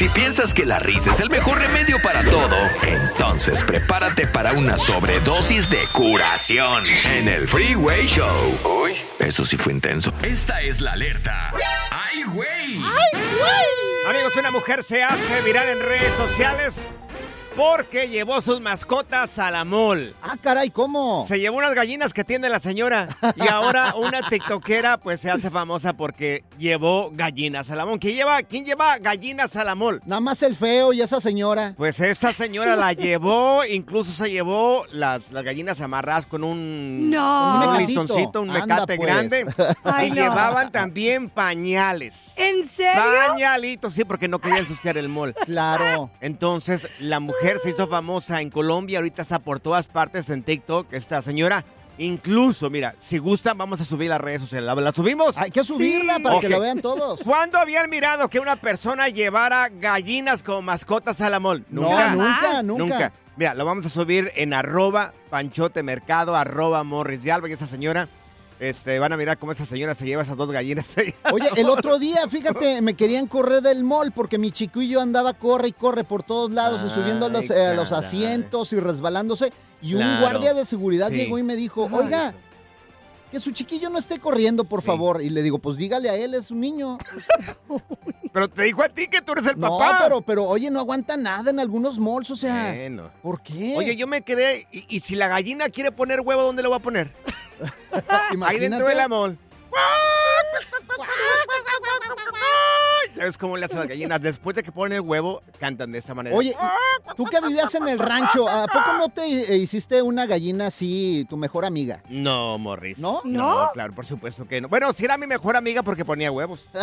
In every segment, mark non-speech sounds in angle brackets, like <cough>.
Si piensas que la risa es el mejor remedio para todo, entonces prepárate para una sobredosis de curación en el Freeway Show. Uy, eso sí fue intenso. Esta es la alerta. ¡Ay, güey! Amigos, una mujer se hace viral en redes sociales porque llevó sus mascotas a la mall. Ah, caray, ¿cómo? Se llevó unas gallinas que tiene la señora y ahora una tiktokera pues se hace famosa porque llevó gallinas a la mall. ¿Quién lleva, quién lleva gallinas a la mall? Nada más el feo y esa señora. Pues esta señora la <laughs> llevó, incluso se llevó las, las gallinas amarradas con un, No. un listoncito, un Anda, mecate pues. grande. <laughs> Ay, y no. llevaban también pañales. ¿En serio? Pañalitos, sí, porque no querían ensuciar el mall. Claro. Entonces, la mujer se hizo famosa en Colombia, ahorita está por todas partes en TikTok, esta señora. Incluso, mira, si gustan, vamos a subir las redes sociales. ¿La, la subimos? Hay que subirla Sí. para que lo vean todos. <laughs> ¿Cuándo habían mirado que una persona llevara gallinas como mascotas a la mall? No, Nunca. nunca, nunca. Nunca. Mira, lo vamos a subir en arroba panchote mercado, arroba morris de Alba, y esa señora, este, van a mirar cómo esa señora se lleva esas dos gallinas. <laughs> Oye, el otro día, fíjate, me querían correr del mall porque mi chiquillo andaba corre y corre por todos lados y subiendo los, eh, los asientos y resbalándose. Y un guardia de seguridad Sí. llegó y me dijo, oiga, que su chiquillo no esté corriendo, por Sí. favor. Y le digo, pues dígale a él, es un niño. <laughs> Pero te dijo a ti que tú eres el No, papá. pero, pero oye, no aguanta nada en algunos malls, o sea, Bueno. ¿por qué? Oye, yo me quedé. Y, y si la gallina quiere poner huevo, ¿dónde lo va a poner? <laughs> Ahí dentro del amor. <laughs> ¿Sabes cómo le hacen las gallinas? Después de que ponen el huevo, cantan de esta manera. Oye, tú que vivías en el rancho, ¿a poco no te hiciste una gallina así, tu mejor amiga? No, Morris. ¿No? ¿No? claro, por supuesto que no. Bueno, sí era mi mejor amiga porque ponía huevos. <laughs>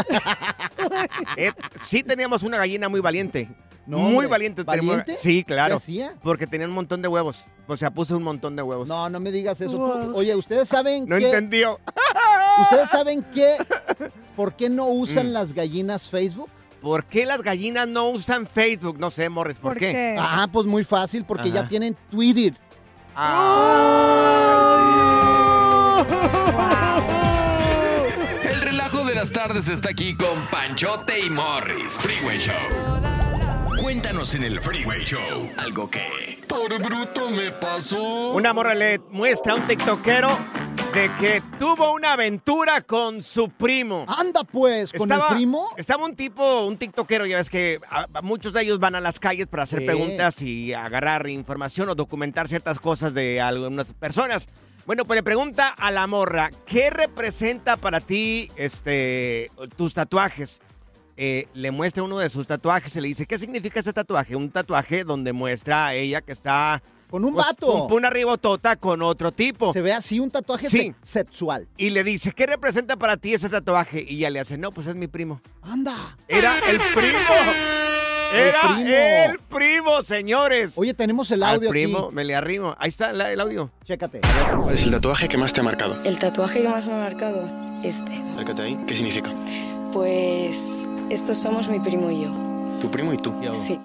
Eh, sí teníamos una gallina muy valiente. No, muy hombre. valiente. ¿Valiente? Sí, claro. ¿Qué hacía? Porque tenía un montón de huevos. O sea, puse un montón de huevos. No, no me digas eso. Wow. oye, ¿ustedes saben No qué? entendió. <laughs> ¿Ustedes saben qué? ¿Por qué no usan Mm. las gallinas Facebook? ¿Por qué las gallinas no usan Facebook? No sé, Morris, ¿por, ¿Por qué? qué? Ah, pues muy fácil, porque ya tienen Twitter. El relajo de las tardes está aquí con Panchote y Morris. Freeway Show. Cuéntanos en el Freeway Show algo que... Por bruto me pasó. Una morra le muestra a un tiktokero de que tuvo una aventura con su primo. Anda pues, con el primo. Estaba un tipo, un tiktokero, ya ves que a- a muchos de ellos van a las calles para hacer Sí. preguntas y agarrar información o documentar ciertas cosas de algunas personas. Bueno, pues le pregunta a la morra, ¿qué representa para ti este, tus tatuajes? Eh, le muestra uno de sus tatuajes y le dice, ¿qué significa este tatuaje? Un tatuaje donde muestra a ella que está Con un pues, vato. un- una ribotota con otro tipo. Se ve así un tatuaje Sí. se- sexual. Y le dice, ¿qué representa para ti ese tatuaje? Y ella le hace, no, pues es mi primo. Anda. Era el primo. <laughs> Era El el primo. primo, señores. Oye, tenemos el Al audio primo, aquí. me le arrimo. Ahí está la- el audio. Chécate. ¿Cuál es el tatuaje que más te ha marcado? El tatuaje que más me ha marcado, este. Acércate ahí. ¿Qué significa? Pues estos somos mi primo y yo. Tu primo y tú. Sí.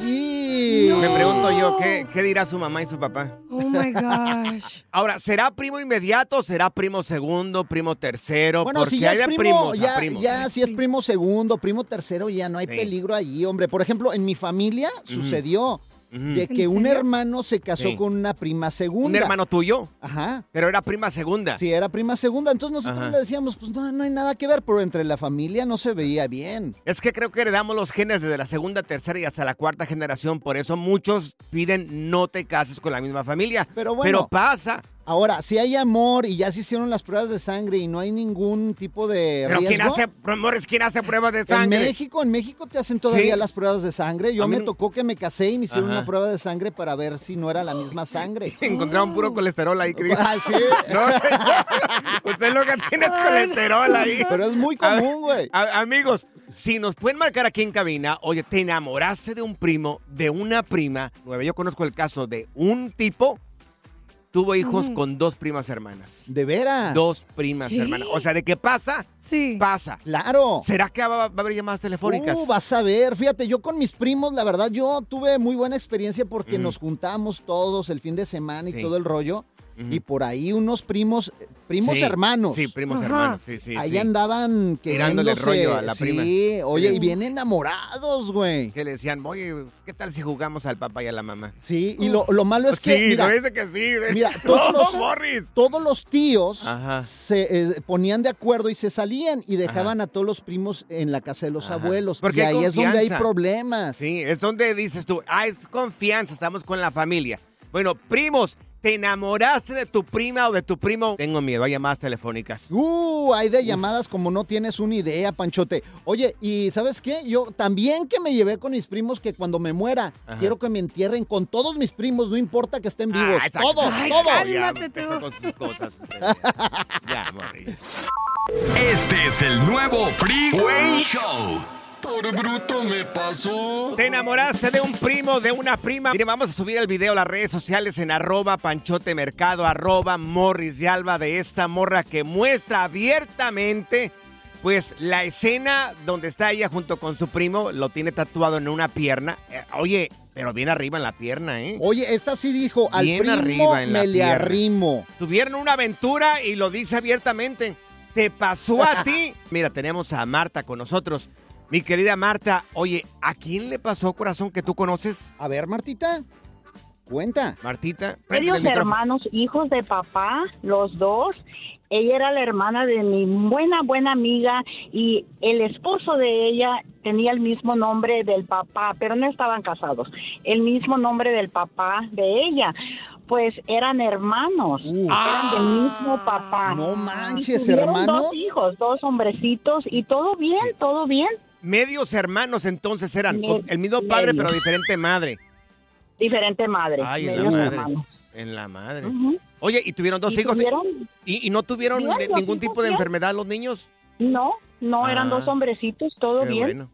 Y... Me pregunto yo, ¿qué, qué dirá su mamá y su papá? Oh my gosh. <laughs> Ahora, ¿será primo inmediato? ¿Será primo segundo? ¿Primo tercero? Bueno, Porque si ya hay es de primo, primos a ya, primos. ya si es primo segundo, primo tercero, ya no hay Sí. peligro allí, hombre. Por ejemplo, en mi familia sucedió de que ¿En un hermano se casó Sí. con una prima segunda. ¿Un hermano tuyo? Ajá. Pero era prima segunda. Sí, era prima segunda. Entonces nosotros Ajá. le decíamos, pues no, no hay nada que ver, pero entre la familia no se veía bien. Es que creo que heredamos los genes desde la segunda, tercera y hasta la cuarta generación. Por eso muchos piden no te cases con la misma familia. Pero bueno. Pero pasa. Ahora, si hay amor y ya se hicieron las pruebas de sangre y no hay ningún tipo de Pero ¿quién hace, Morris, quién hace pruebas de En sangre? México, en México te hacen todavía Sí. las pruebas de sangre. Yo me no- tocó que me casé y me hicieron Ajá. una prueba de sangre para ver si no era la misma sangre. <laughs> Encontraron puro colesterol ahí. que digo, Ah, sí. <laughs> No, usted lo que tiene es colesterol ahí. Pero es muy común, güey. amigos, si nos pueden marcar aquí en cabina, oye, te enamoraste de un primo, de una prima. Nueve, yo conozco el caso de un tipo, tuvo hijos con dos primas hermanas. De veras. Dos primas ¿Qué? hermanas. O sea, ¿de qué pasa? Sí. Pasa. Claro. ¿Será que va, va a haber llamadas telefónicas? Uh, vas a ver, fíjate, yo con mis primos, la verdad, yo tuve muy buena experiencia porque nos juntamos todos el fin de semana y Sí. todo el rollo. Y por ahí unos primos, primos Sí, hermanos. Sí, primos Ajá. hermanos, sí, sí. ahí sí. andaban Tirándole rollo a la prima. Sí, oye, y bien enamorados, güey. Que le decían, oye, ¿qué tal si jugamos al papá y a la mamá? Sí, y lo, lo malo es que, sí, mira, no dice que sí. mira, <laughs> no, todos los- Morris. todos los tíos Ajá. se eh, ponían de acuerdo y se salían y dejaban a todos los primos en la casa de los Ajá. abuelos. Porque y ahí es donde hay problemas. Sí, es donde dices tú, ah, es confianza, estamos con la familia. Bueno, primos, ¿te enamoraste de tu prima o de tu primo? Tengo miedo, hay llamadas telefónicas. Uh, hay de llamadas como no tienes una idea, Panchote. Oye, ¿y sabes qué? Yo también que me llevé con mis primos que cuando me muera, Ajá. quiero que me entierren con todos mis primos, no importa que estén vivos. Ah, exacto. todos, Ay, todos. cálmate. Ya, tú. con sus cosas. <laughs> este, ya. Este es el nuevo Freeway Show. Por bruto me pasó. ¿Te enamoraste de un primo, de una prima? Mire, vamos a subir el video a las redes sociales en arroba panchote mercado, arroba morris de alba de esta morra que muestra abiertamente pues la escena donde está ella junto con su primo, lo tiene tatuado en una pierna. Eh, oye, pero bien arriba en la pierna, ¿eh? Oye, esta sí dijo, al Bien primo arriba en la me le pierna. arrimo. Tuvieron una aventura y lo dice abiertamente. ¿Te pasó a <laughs> ti? Mira, tenemos a Marta con nosotros. Mi querida Marta, oye, ¿a quién le pasó, corazón, que tú conoces? A ver, Martita, cuenta. Martita, Varios hermanos, hijos de papá, los dos. Ella era la hermana de mi buena, buena amiga y el esposo de ella tenía el mismo nombre del papá, pero no estaban casados. El mismo nombre del papá de ella. Pues eran hermanos, eran del mismo papá. Uh. No manches, hermanos. Dos hijos, dos hombrecitos y todo bien, Sí. todo bien. Medios hermanos entonces eran, Me- el mismo padre pero diferente madre. Diferente madre. Ay, en la madre. hermanos. En la madre. Oye, ¿y tuvieron dos Y hijos? tuvieron- ¿Y, y no tuvieron ningún tipo de enfermedad los niños? No, no, eran Ah. dos hombrecitos, todo bien. bueno.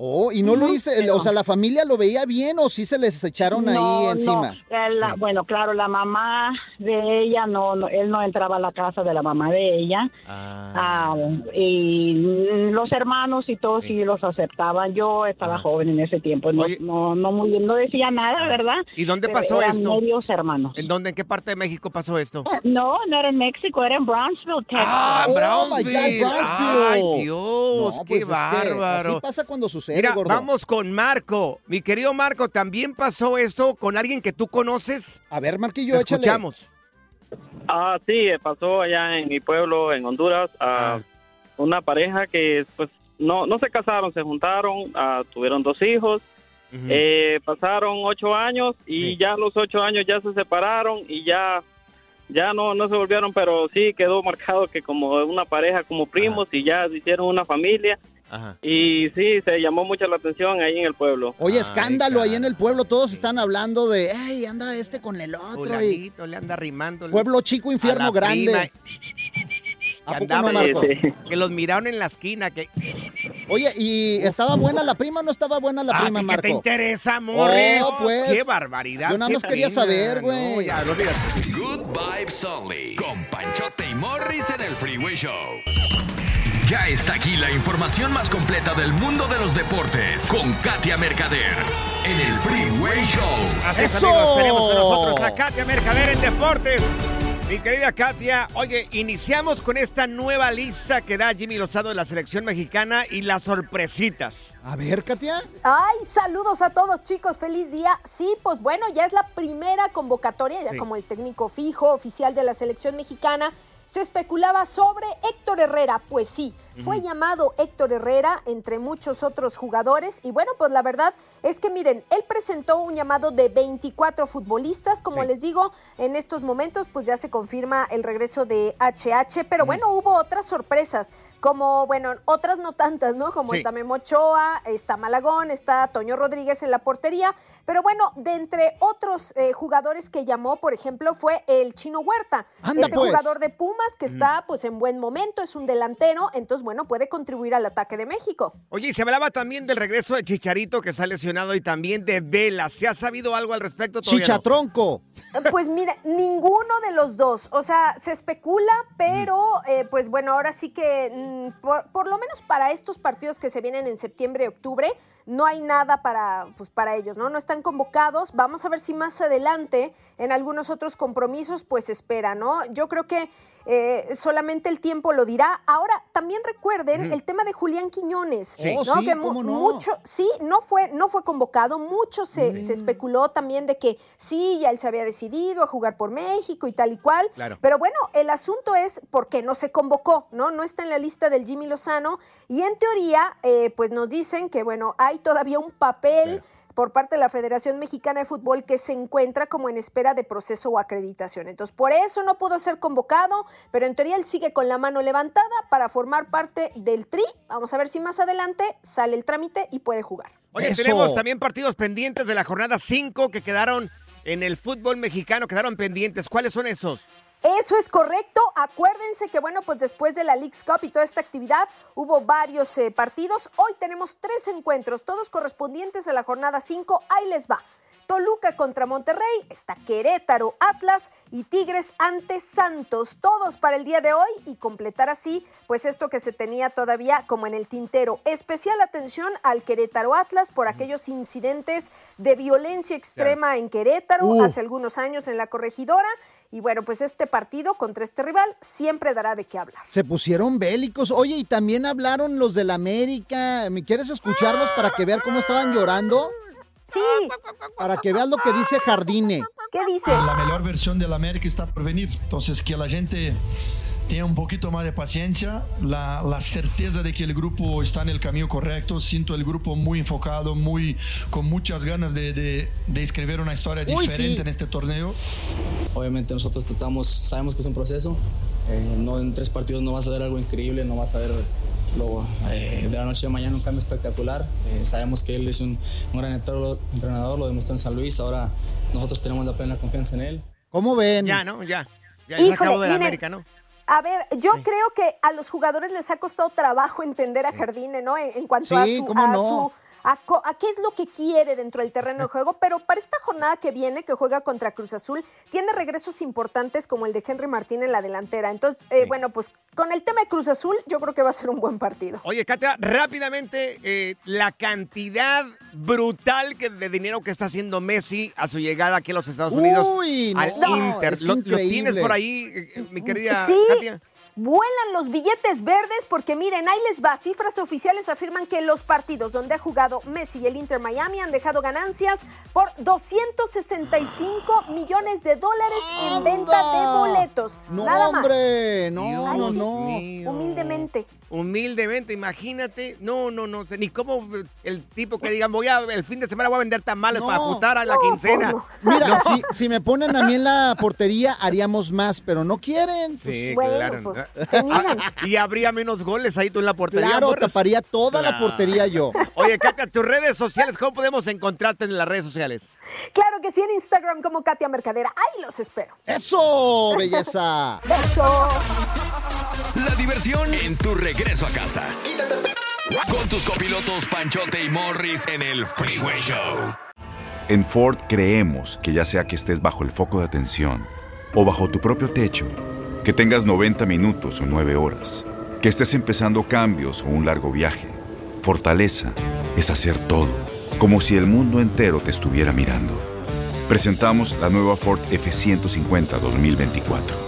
Oh, y no lo hice, o sea, la familia lo veía bien o sí se les echaron ahí encima. no, la- Sí. Bueno, claro, la mamá de ella, no, no, él no entraba a la casa de la mamá de ella. Ah. Ah, y los hermanos y todos sí. los aceptaban. Yo estaba joven en ese tiempo, no, Oye. no, no, muy no decía nada, ¿verdad? ¿Y dónde Pero pasó eran esto? medios hermanos. ¿En dónde, en qué parte de México pasó esto? <laughs> No, no era en México, era en Brownsville, Texas. Ah, Oh, my Brownsville. God, Brownsville. Ay, Dios, qué pues es que bárbaro. así pasa cuando sucede, Mira, gordo. vamos con Marco. Mi querido Marco, ¿también pasó esto con alguien que tú conoces? A ver, Marquillo, échale. escuchamos. Ah, sí, pasó allá en mi pueblo, en Honduras, a Ah. una pareja que pues no, no se casaron, se juntaron, ah, tuvieron dos hijos, eh, pasaron ocho años y Sí. ya a los ocho años ya se separaron y ya ya no, no se volvieron, pero sí quedó marcado que como una pareja, como primos y ya hicieron una familia Ajá. Y sí, se llamó mucho la atención ahí en el pueblo. Oye, escándalo ahí en el pueblo, todos están hablando de, ¡ay, anda este con el otro! Y le anda rimando. pueblo chico, infierno grande. ¿A no, Marcos? que los miraron en la esquina. Que, Oye, ¿y estaba buena la prima o no estaba buena la Ah, prima, ¿qué Marco? te interesa, Morris? Oh, pues. Qué barbaridad. Yo nada qué más quería saber, güey. No, ya, no digas. Good Vibes Only. Con Panchote y Morris en el Freeway Show. Ya está aquí la información más completa del mundo de los deportes. Con Katia Mercader. En el Freeway Show. Así es, ¡Eso! amigos, tenemos con nosotros a Katia Mercader en Deportes. Mi querida Katia, oye, iniciamos con esta nueva lista que da Jimmy Lozano de la selección mexicana y las sorpresitas. A ver, Katia. Ay, saludos a todos chicos, feliz día. Sí, pues bueno, ya es la primera convocatoria, ya Sí. como el técnico fijo oficial de la selección mexicana. Se especulaba sobre Héctor Herrera, pues sí, fue llamado Héctor Herrera entre muchos otros jugadores y bueno, pues la verdad es que miren, él presentó un llamado de 24 futbolistas, como Sí. les digo, en estos momentos pues ya se confirma el regreso de HH, pero bueno, hubo otras sorpresas, como bueno, otras no tantas, ¿no? Como Sí. está Memo Ochoa, está Malagón, está Toño Rodríguez en la portería. Pero bueno, de entre otros eh, jugadores que llamó, por ejemplo, fue el Chino Huerta. Anda, este pues. jugador de Pumas que está pues en buen momento, es un delantero, entonces bueno, puede contribuir al ataque de México. Oye, y se hablaba también del regreso de Chicharito que está lesionado y también de Vela. ¿Se ha sabido algo al respecto? Todavía no? Chichatronco. Pues mira, ninguno de los dos. O sea, se especula, pero eh, pues bueno, ahora sí que mm, por, por lo menos para estos partidos que se vienen en septiembre y octubre, no hay nada para, pues, para ellos, ¿no? No están convocados. Vamos a ver si más adelante, en algunos otros compromisos, pues espera, ¿no? Yo creo que eh, solamente el tiempo lo dirá. Ahora, también recuerden el tema de Julián Quiñones, Sí. Oh, ¿no? sí, que mu- ¿cómo no? mucho, sí, no fue, no fue convocado, mucho se, se especuló también de que sí, ya él se había decidido a jugar por México y tal y cual. Claro. Pero bueno, el asunto es por qué no se convocó, ¿no? No está en la lista del Jimmy Lozano. Y en teoría, eh, pues nos dicen que, bueno, hay todavía un papel por parte de la Federación Mexicana de Fútbol que se encuentra como en espera de proceso o acreditación. Entonces, por eso no pudo ser convocado, pero en teoría él sigue con la mano levantada para formar parte del TRI. Vamos a ver si más adelante sale el trámite y puede jugar. Oye, Eso. tenemos también partidos pendientes de la jornada 5 que quedaron en el fútbol mexicano, quedaron pendientes. ¿Cuáles son esos? Eso es correcto. Acuérdense que, bueno, pues después de la League's Cup y toda esta actividad, hubo varios eh, partidos. Hoy tenemos tres encuentros, todos correspondientes a la jornada 5. Ahí les va. Toluca contra Monterrey, está Querétaro, Atlas y Tigres ante Santos, todos para el día de hoy y completar así, pues esto que se tenía todavía como en el tintero. Especial atención al Querétaro Atlas por aquellos incidentes de violencia extrema en Querétaro Uh. hace algunos años en la corregidora. Y bueno, pues este partido contra este rival siempre dará de qué hablar. Se pusieron bélicos. Oye, y también hablaron los del América. ¿Me quieres escucharlos para que vean cómo estaban llorando? Sí, Para que veas lo que dice Jardine. ¿qué dice? La mejor versión del América está por venir. Entonces, que la gente tenga un poquito más de paciencia, la, la certeza de que el grupo está en el camino correcto. Siento el grupo muy enfocado, muy, con muchas ganas de, de- de escribir una historia Uy, diferente sí. en este torneo. Obviamente nosotros tratamos, sabemos que es un proceso, eh, no en tres partidos no vas a ver algo increíble, no vas a ver lo, eh, de la noche a mañana un cambio espectacular. Eh, sabemos que él es un, un gran entrenador, lo demostró en San Luis, ahora nosotros tenemos la plena confianza en él. ¿Cómo ven? Ya, ¿no? Ya. Ya se Híjole, acabó de la miren, América, ¿no? A ver, yo creo que a los jugadores les ha costado trabajo entender a Jardine, ¿no? En, en cuanto Sí, a su, a no. su- a qué es lo que quiere dentro del terreno de juego, pero para esta jornada que viene, que juega contra Cruz Azul, tiene regresos importantes como el de Henry Martín en la delantera. Entonces, eh, bueno, pues con el tema de Cruz Azul, yo creo que va a ser un buen partido. Oye, Katia, rápidamente, eh, la cantidad brutal que, de dinero que está haciendo Messi a su llegada aquí a los Estados Unidos Uy, no, al no, Inter. ¿Lo, tienes por ahí, eh, mi querida Sí, Katia? Vuelan los billetes verdes porque miren, ahí les va. Cifras oficiales afirman que los partidos donde ha jugado Messi y el Inter Miami han dejado ganancias por 265 millones de dólares en venta de boletos. No, Nada más. hombre. No, no, no. Humildemente. Humildemente, imagínate. No, no, no. sé, Ni cómo el tipo que digan, voy a, el fin de semana voy a vender tamales No. para ajustar a la quincena. <laughs> Mira, si, si me ponen a mí en la portería, haríamos más, pero no quieren. Sí, Bueno, claro. pues. Ah, y habría menos goles ahí tú en la portería. Claro, taparía toda la portería yo. Oye, Katia, tus redes sociales, ¿cómo podemos encontrarte en las redes sociales? Claro que sí, en Instagram como Katia Mercadera. Ahí los espero. ¡Eso, belleza! ¡Beso! La diversión en tu regreso a casa. Con tus copilotos Panchote y Morris en el Freeway Show. En Ford creemos que ya sea que estés bajo el foco de atención o bajo tu propio techo, que tengas 90 minutos o 9 horas, que estés empezando cambios o un largo viaje, fortaleza es hacer todo, como si el mundo entero te estuviera mirando. Presentamos la nueva Ford F150 2024.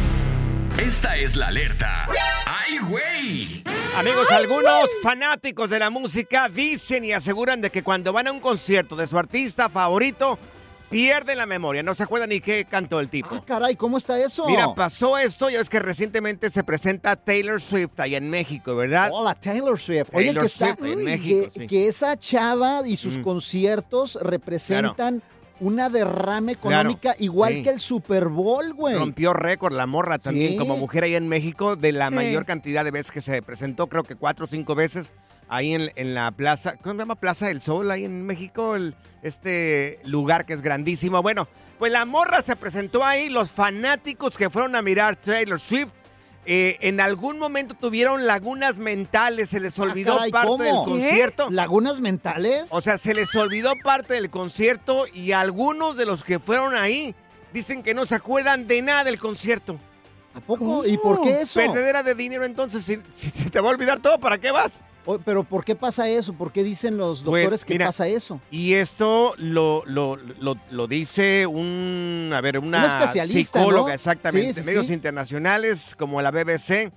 Esta es la alerta. ¡Ay, güey! Amigos, algunos fanáticos de la música dicen y aseguran de que cuando van a un concierto de su artista favorito, pierden la memoria, no se acuerdan ni qué cantó el tipo. Ah, caray, ¿cómo está eso? Mira, pasó esto, ya es que recientemente se presenta Taylor Swift allá en México, ¿verdad? Hola, Taylor Swift. Oye, Taylor que, está- Swift en Uy, México, que, sí. que esa chava y sus Mm. conciertos representan una derrame económica Claro, igual sí. que el Super Bowl, güey. Rompió récord la morra también Sí. como mujer ahí en México de la Sí. mayor cantidad de veces que se presentó, creo que cuatro o cinco veces ahí en, en la plaza, ¿cómo se llama? Plaza del Sol, ahí en México, el- este lugar que es grandísimo. Bueno, pues la morra se presentó ahí, los fanáticos que fueron a mirar Taylor Swift. Eh, en algún momento tuvieron lagunas mentales, se les olvidó Ah, caray, parte ¿cómo? del ¿Qué? concierto. ¿Lagunas mentales? O sea, se les olvidó parte del concierto y algunos de los que fueron ahí dicen que no se acuerdan de nada del concierto. ¿A poco? ¿Y por qué eso? Perdedera de dinero, entonces, si, si te va a olvidar todo, ¿para qué vas? Pero ¿por qué pasa eso? ¿Por qué dicen los Pues, doctores que mira, pasa eso? Y esto lo, lo, lo, lo dice un, a ver, una Un psicóloga, ¿no? exactamente. Sí, sí, Medios sí. internacionales como la BBC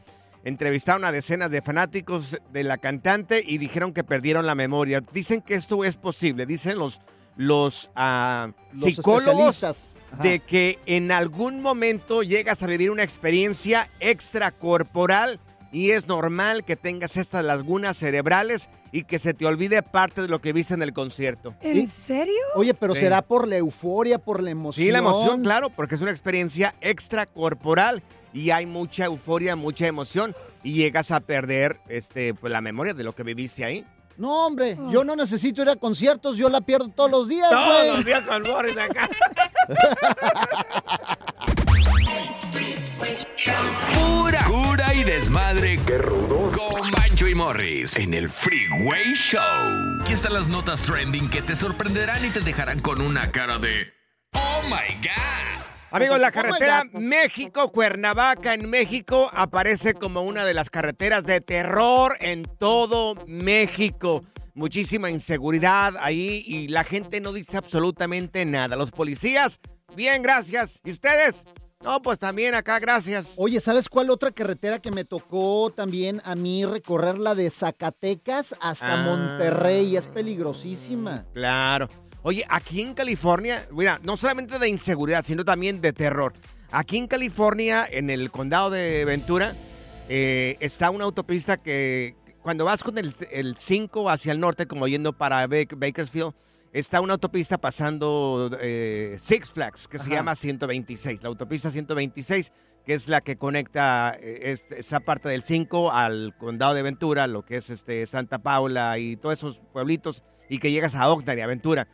entrevistaron a decenas de fanáticos de la cantante y dijeron que perdieron la memoria. Dicen que esto es posible, dicen los, los, ah, Los psicólogos de que en algún momento llegas a vivir una experiencia extracorporal y es normal que tengas estas lagunas cerebrales y que se te olvide parte de lo que viste en el concierto. ¿En serio? Oye, pero Sí. será por la euforia, por la emoción. Sí, la emoción, claro, porque es una experiencia extracorporal y hay mucha euforia, mucha emoción y llegas a perder este, pues, la memoria de lo que viviste ahí. No, hombre, yo no necesito ir a conciertos, yo la pierdo todos los días, Todos los días con Morris acá. <laughs> Pura cura y desmadre. ¡Qué rudos! Con Bancho y Morris en el Freeway Show. Aquí están las notas trending que te sorprenderán y te dejarán con una cara de ¡Oh my God! Amigos, la carretera. México-Cuernavaca en México aparece como una de las carreteras de terror en todo México. Muchísima inseguridad ahí y la gente no dice absolutamente nada. Los policías, bien, gracias. ¿Y ustedes? No, pues también acá, gracias. Oye, ¿sabes cuál otra carretera que me tocó también a mí recorrer? La de Zacatecas hasta Ah. Monterrey. Es peligrosísima. Claro. Oye, aquí en California, mira, no solamente de inseguridad, sino también de terror. Aquí en California, en el condado de Ventura, eh, está una autopista que cuando vas con el, el 5 hacia el norte, como yendo para Bak- Bakersfield, está una autopista pasando eh, Six Flags, que se llama 126. La autopista 126, que es la que conecta eh, es- esa parte del 5 al condado de Ventura, lo que es este Santa Paula y todos esos pueblitos, y que llegas a Oxnard y a Ventura.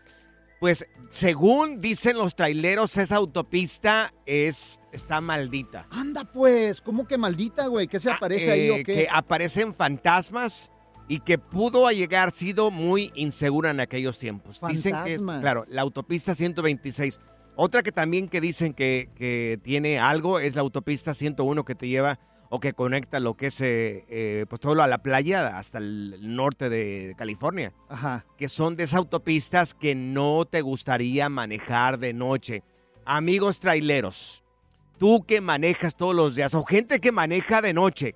Pues según dicen los traileros, esa autopista es está maldita. Anda pues, ¿cómo que maldita, güey? ¿Qué se aparece ahí Eh, o qué? Que aparecen fantasmas y que pudo llegar sido muy insegura en aquellos tiempos. Dicen que, claro, la autopista 126. Otra que también que dicen que, que tiene algo es la autopista 101 que te lleva o que conecta lo que es eh, eh, pues todo lo a la playa hasta el norte de California Ajá. que son de esas autopistas que no te gustaría manejar de noche. Amigos traileros, tú que manejas todos los días o gente que maneja de noche,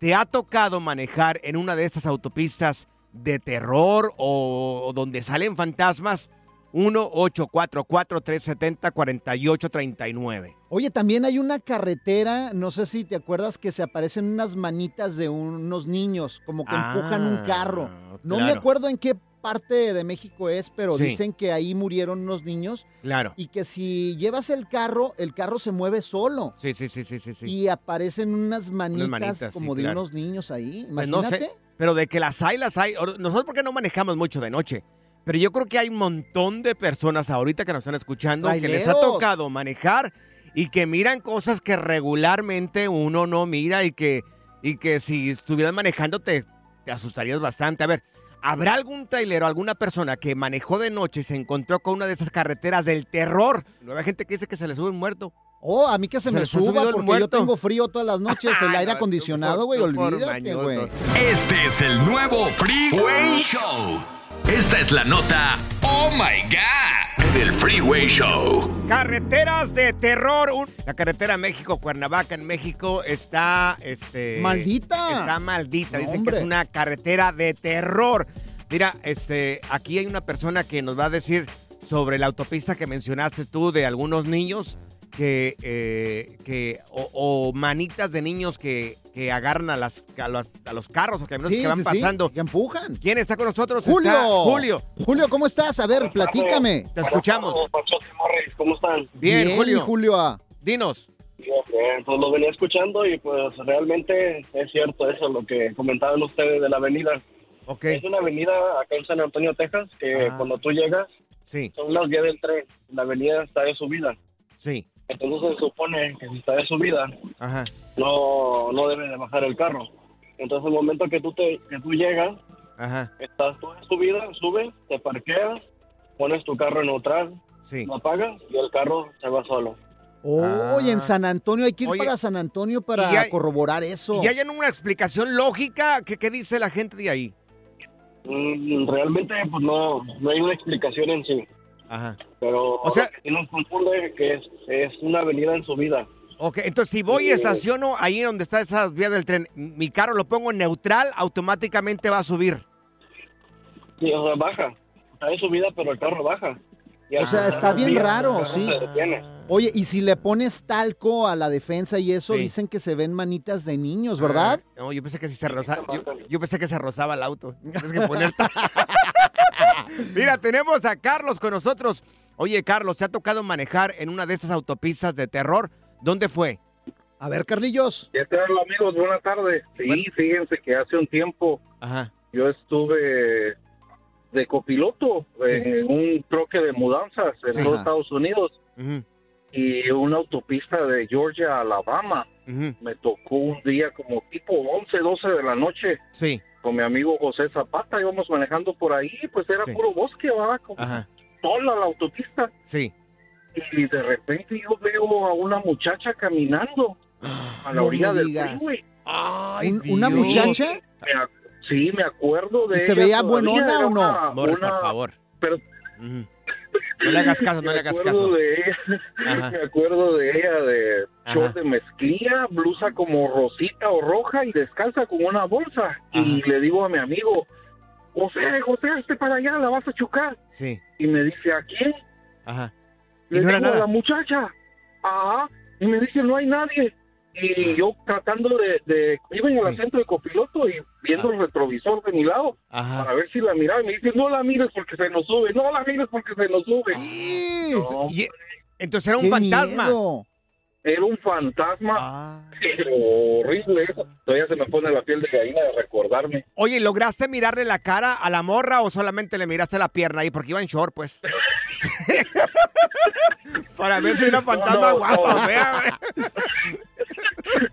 ¿te ha tocado manejar en una de estas autopistas de terror o donde salen fantasmas? 1-844-370-4839. Oye, también hay una carretera, no sé si te acuerdas que se aparecen unas manitas de unos niños, como que Ah, empujan un carro. No me acuerdo en qué parte de México es, pero Sí. dicen que ahí murieron unos niños Claro. y que si llevas el carro, el carro se mueve solo. Sí, sí, sí, sí, sí. sí. Y aparecen unas manitas, manitas, como sí, de claro. unos niños ahí. Pues no Imagínate. sé, pero de que las hay, las hay. Nosotros porque no manejamos mucho de noche. Pero yo creo que hay un montón de personas ahorita que nos están escuchando que les ha tocado manejar y que miran cosas que regularmente uno no mira y que, y que si estuvieras manejando te, te asustarías bastante. A ver, ¿habrá algún trailero, alguna persona que manejó de noche y se encontró con una de esas carreteras del terror? No hay gente que dice que se le sube un muerto. Oh, a mí que se, Se me suba el porque muerto. yo tengo frío todas las noches, <laughs> el aire acondicionado, güey, olvídate, güey. Este es el nuevo Freeway Show. Esta es la nota Oh My God del Freeway Show. Carreteras de terror. La carretera México-Cuernavaca en México está... Este, Maldita. Está maldita. No, Dicen que es una carretera de terror. Mira, este, aquí hay una persona que nos va a decir sobre la autopista que mencionaste tú de algunos niños que, eh, que o, o manitas de niños que, que agarran a, las, a, los, a los carros o camiones Sí, que van sí, sí, pasando. que empujan. ¿Quién está con nosotros? Julio. Está Julio. Julio, ¿cómo estás? A ver, platícame. Te escuchamos. ¿Cómo están? Bien, Bien, Julio. Julio. ah. Dinos. Bien, pues lo venía escuchando y pues realmente es cierto eso, lo que comentaban ustedes de la avenida. Ok. Es una avenida acá en San Antonio, Texas, que Ah. cuando tú llegas Sí, son las 10 del tren, la avenida está de subida. sí. Entonces se supone que si está de subida, Ajá. no, no debe de bajar el carro. Entonces el momento que tú, te, que tú llegas, Ajá. estás tú en subida, subes, te parqueas, pones tu carro en neutral, Sí. lo apagas y el carro se va solo. Oye, en San Antonio, hay que ir Ah. Oye, para San Antonio para y hay- corroborar eso. ¿Y hay una explicación lógica? ¿Qué, qué dice la gente de ahí? Mm, realmente pues no, no hay una explicación en sí. Ajá. Pero O sea- lo que sí nos confunde que es, es una avenida en subida. Ok, entonces si voy y estaciono ahí donde está esa vía del tren, mi carro lo pongo en neutral, automáticamente va a subir. Sí, o sea, baja. Está en subida, pero el carro baja. Y O sea, está bien raro, sí. Oye, y si le pones talco a la defensa y eso, Sí. dicen que se ven manitas de niños, ¿verdad? Ah, no, yo pensé que si se rozaba, yo, yo pensé que se rozaba el auto. <laughs> Tienes que poner ta- <laughs> Mira, tenemos a Carlos con nosotros. Oye, Carlos, ¿te ha tocado manejar en una de estas autopistas de terror? ¿Dónde fue? A ver, Carlillos. ¿Qué tal, amigos? Buenas tardes. Sí, fíjense que hace un tiempo Ajá. yo estuve de copiloto en un troque de mudanzas en Sí. los. Estados Unidos y una autopista de Georgia a Alabama. Me tocó un día como tipo 11, 12 de la noche Sí. Con mi amigo José Zapata. Íbamos manejando por ahí, pues era Sí. puro bosque, ¿verdad? Como Ajá. sola la autopista. Sí. Y de repente yo veo a una muchacha caminando a la No orilla me del freeway. Ay, Un- ¿Una muchacha? Me sí, me acuerdo de ¿Y se veía buenona o no? una- una- por favor. Pero. No le hagas <laughs> caso, no le hagas caso. de ella, me acuerdo de ella de short de mezclilla, blusa como rosita o roja y descalza con una bolsa. Y le digo a mi amigo, José, José, hazte para allá, la vas a chocar. Sí. Y me dice, ¿a quién? Ajá. Y Le no era digo, a la muchacha. Ajá. Y me dice, no hay nadie. Y yo tratando de, de iba en el asiento de copiloto y viendo el retrovisor de mi lado para ver si la miraba. Y me dice, no la mires porque se nos sube, no la mires porque se nos sube. No, Y- entonces era un ¡Qué fantasma. miedo! era un fantasma, pero horrible eso. Todavía se me pone la piel de gallina de recordarme. Oye, ¿lograste mirarle la cara a la morra o solamente le miraste la pierna ahí? Porque iba en short, pues. <laughs> <laughs> Para ver si era fantasma no, no. <laughs>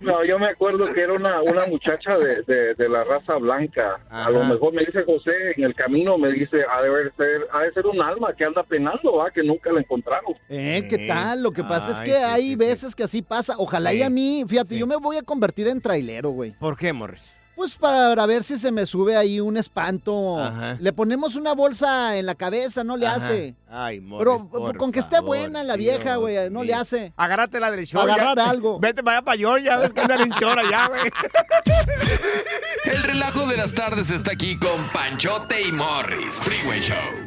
No, yo me acuerdo que era una, una muchacha de, de, de la raza blanca. A lo mejor me dice José en el camino, me dice, ha de ser, ha de ser un alma que anda penando, ¿va? que nunca la encontraron. ¿Eh? ¿Qué tal? Lo que pasa es que sí, hay sí, sí. veces que así pasa. Ojalá y a mí, fíjate, yo me voy a convertir en trailero, güey. ¿Por qué, Morris? Pues para ver si se me sube ahí un espanto. Ajá. Le ponemos una bolsa en la cabeza, no le Ajá. hace. Ay, Morris, Pero por con que esté favor, buena la vieja, güey, no le hace. Agárratela del short. Agarrar algo. <laughs> Vete para allá para Georgia, ves que andan en chora ya, güey. <laughs> El relajo de las tardes está aquí con Panchote y Morris. Freeway Show.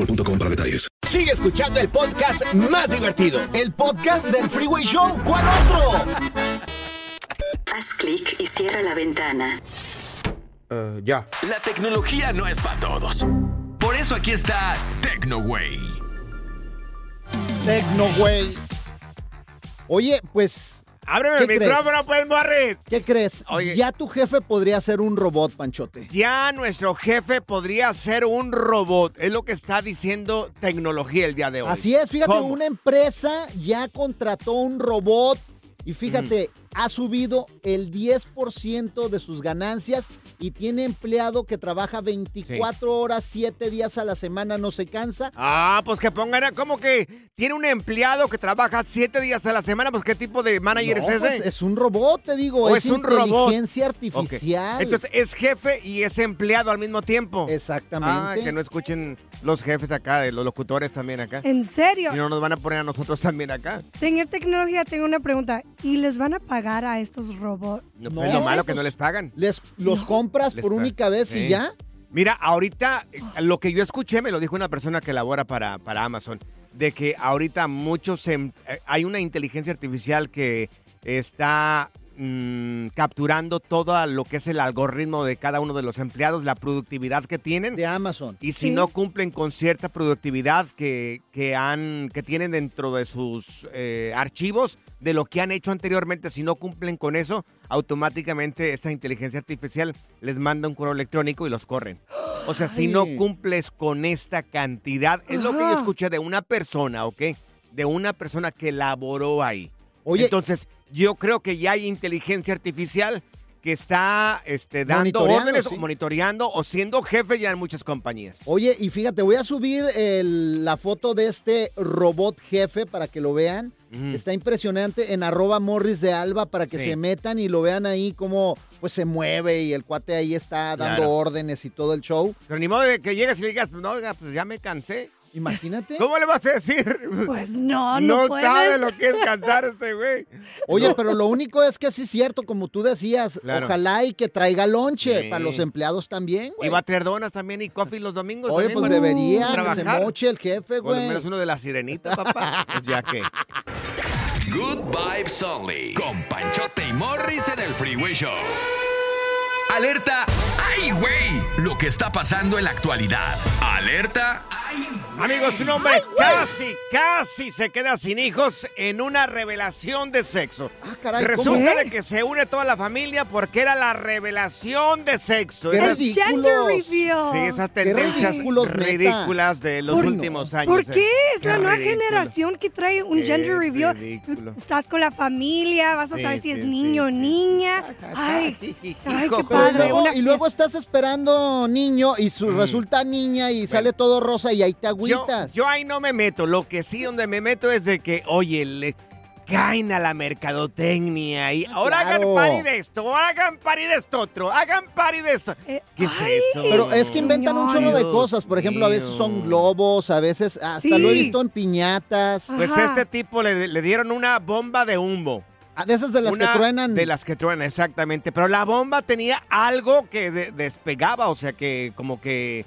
boostmobile.com para detalles. Sigue escuchando el podcast más divertido. El podcast del Freeway Show. ¿Cuál otro? Haz clic y cierra la ventana. ya. La tecnología no es para todos. Por eso aquí está TecnoWay. Tecno, güey. Oye, pues. Ábreme ¿qué el micrófono, pues, Morris. ¿Qué crees? Oye. Ya tu jefe podría ser un robot, Panchote. Ya nuestro jefe podría ser un robot. Es lo que está diciendo tecnología el día de hoy. Así es, fíjate, ¿Cómo? una empresa ya contrató un robot y fíjate, Mm. Ha subido el 10% de sus ganancias y tiene empleado que trabaja 24 horas, 7 días a la semana, no se cansa. Ah, pues que pongan, como que tiene un empleado que trabaja siete días a la semana, pues qué tipo de manager No, es ese. pues, es un robot, te digo, ¿O es, es un robot? inteligencia artificial. Entonces es jefe y es empleado al mismo tiempo. Exactamente. Ah, que no escuchen los jefes acá, de los locutores también acá. ¿En serio? Y no nos van a poner a nosotros también acá. Señor Tecnología, tengo una pregunta. ¿Y les van a pagar a estos robots? No, pues, es lo malo que no les pagan. Les, los compras Les por única vez y ya. Mira, ahorita eh, lo que yo escuché me lo dijo una persona que labora para, para Amazon, de que ahorita muchos em- eh, hay una inteligencia artificial que está mm, capturando todo lo que es el algoritmo de cada uno de los empleados, la productividad que tienen. De Amazon. Y si Sí. no cumplen con cierta productividad que, que, han, que tienen dentro de sus eh, archivos de lo que han hecho anteriormente, si no cumplen con eso, automáticamente esa inteligencia artificial les manda un correo electrónico y los corren. O sea, si no cumples con esta cantidad, es lo que yo escuché de una persona, ¿ok? De una persona que laboró ahí. Oye. Entonces, yo creo que ya hay inteligencia artificial que está este, dando órdenes, sí. monitoreando o siendo jefe ya en muchas compañías. Oye, y fíjate, voy a subir el- la foto de este robot jefe para que lo vean. Está impresionante en arroba morris de alba para que Sí. se metan y lo vean ahí como pues se mueve y el cuate ahí está dando Claro. órdenes y todo el show. Pero ni modo de que llegues y le digas, no, oiga, pues ya me cansé. Imagínate. ¿Cómo le vas a decir? Pues no, no, No puedes. sabe lo que es cansar este güey. Oye, pero lo único es que sí es cierto, como tú decías, Claro. ojalá y que traiga lonche Sí. para los empleados también, güey. Y va a traer donas también y coffee los domingos. Oye, también pues debería que se trabajar. moche el jefe, Por lo güey. menos uno de la sirenita, papá. Pues ya que. Good Vibes Only. Con Panchote y Morris en el Freeway Show. Alerta. ¡Ay, güey! Lo que está pasando en la actualidad. Alerta. Amigos, un hombre casi, casi se queda sin hijos en una revelación de sexo. Ah, caray. Resulta ¿Qué? de que se une toda la familia porque era la revelación de sexo. ¡Qué Esas- gender reveal. Sí, esas ¡Qué tendencias neta! ridículas de los ¿Por- últimos años. ¿Por eh. qué? Es la nueva ridículo. generación que trae un Qué gender reveal. ridículo. Estás con la familia, vas a Sí, saber si es sí, niño o niña. Ay, ay, qué padre. luego- y luego estás esperando niño y su, resulta niña y sale todo rosa y ahí te Yo, agüitas. yo ahí no me meto. Lo que sí donde me meto es de que, oye, le caen a la mercadotecnia y ahora Ah, claro. hagan pari de esto, ahora hagan pari de esto otro, hagan pari de esto. ¿Qué es eso? Pero es que inventan un chorro de cosas. Por ejemplo, a veces son globos, a veces hasta Sí. lo he visto en piñatas. Pues este tipo le, le dieron una bomba de humo. Ah, de esas de las que truenan. De las que truenan, exactamente. Pero la bomba tenía algo que de- despegaba, o sea que como que,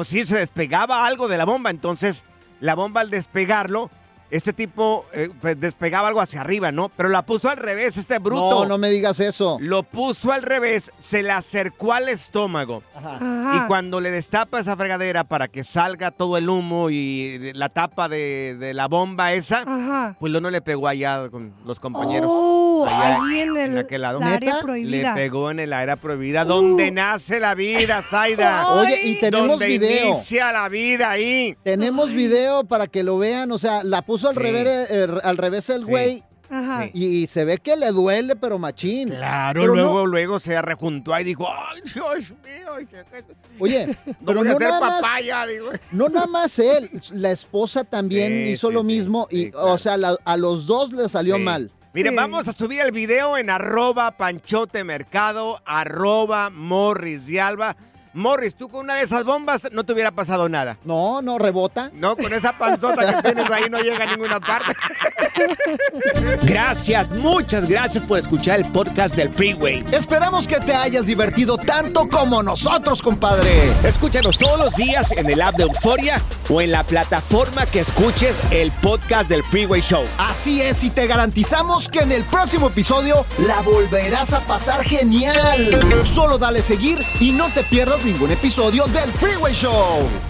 pues sí, se despegaba algo de la bomba. Entonces, la bomba al despegarlo, este tipo eh, pues, despegaba algo hacia arriba, ¿no? Pero la puso al revés, este bruto. No, no me digas eso. Lo puso al revés, se le acercó al estómago. Ajá. Y cuando le destapa esa fregadera para que salga todo el humo y la tapa de, de la bomba esa, Ajá. pues lo no le pegó allá con los compañeros. Oh, allá ahí en el- aquel lado. la área prohibida. Le pegó en el área prohibida, donde nace la vida, Zaida. <laughs> Oye, y tenemos donde video. inicia la vida ahí. Tenemos video para que lo vean. O sea, la puso al, Sí. revés, eh, al revés el Sí. güey. Ajá. Sí. Y, se ve que le duele, pero machín. Claro, Pero no- luego, luego se rejuntó ahí y dijo, ay, Dios mío. Oye, <laughs> No pero voy a no hacer nada más. papaya, digo. <laughs> No nada más él, la esposa también Sí, hizo sí, lo sí, mismo y, sí, claro. o sea, la- a los dos les salió Sí. mal. Miren, Sí. vamos a subir el video en arroba panchote mercado, arroba morris y alba. Morris, tú con una de esas bombas no te hubiera pasado nada. No, no, rebota. No, con esa panzota que tienes ahí no llega a ninguna parte. <laughs> Gracias, muchas gracias por escuchar el podcast del Freeway. Esperamos que te hayas divertido tanto como nosotros, compadre. Escúchanos todos los días en el app de Euforia o en la plataforma que escuches el podcast del Freeway Show. Así es, y te garantizamos que en el próximo episodio la volverás a pasar genial. Solo dale seguir y no te pierdas ningún episodio del Freeway Show.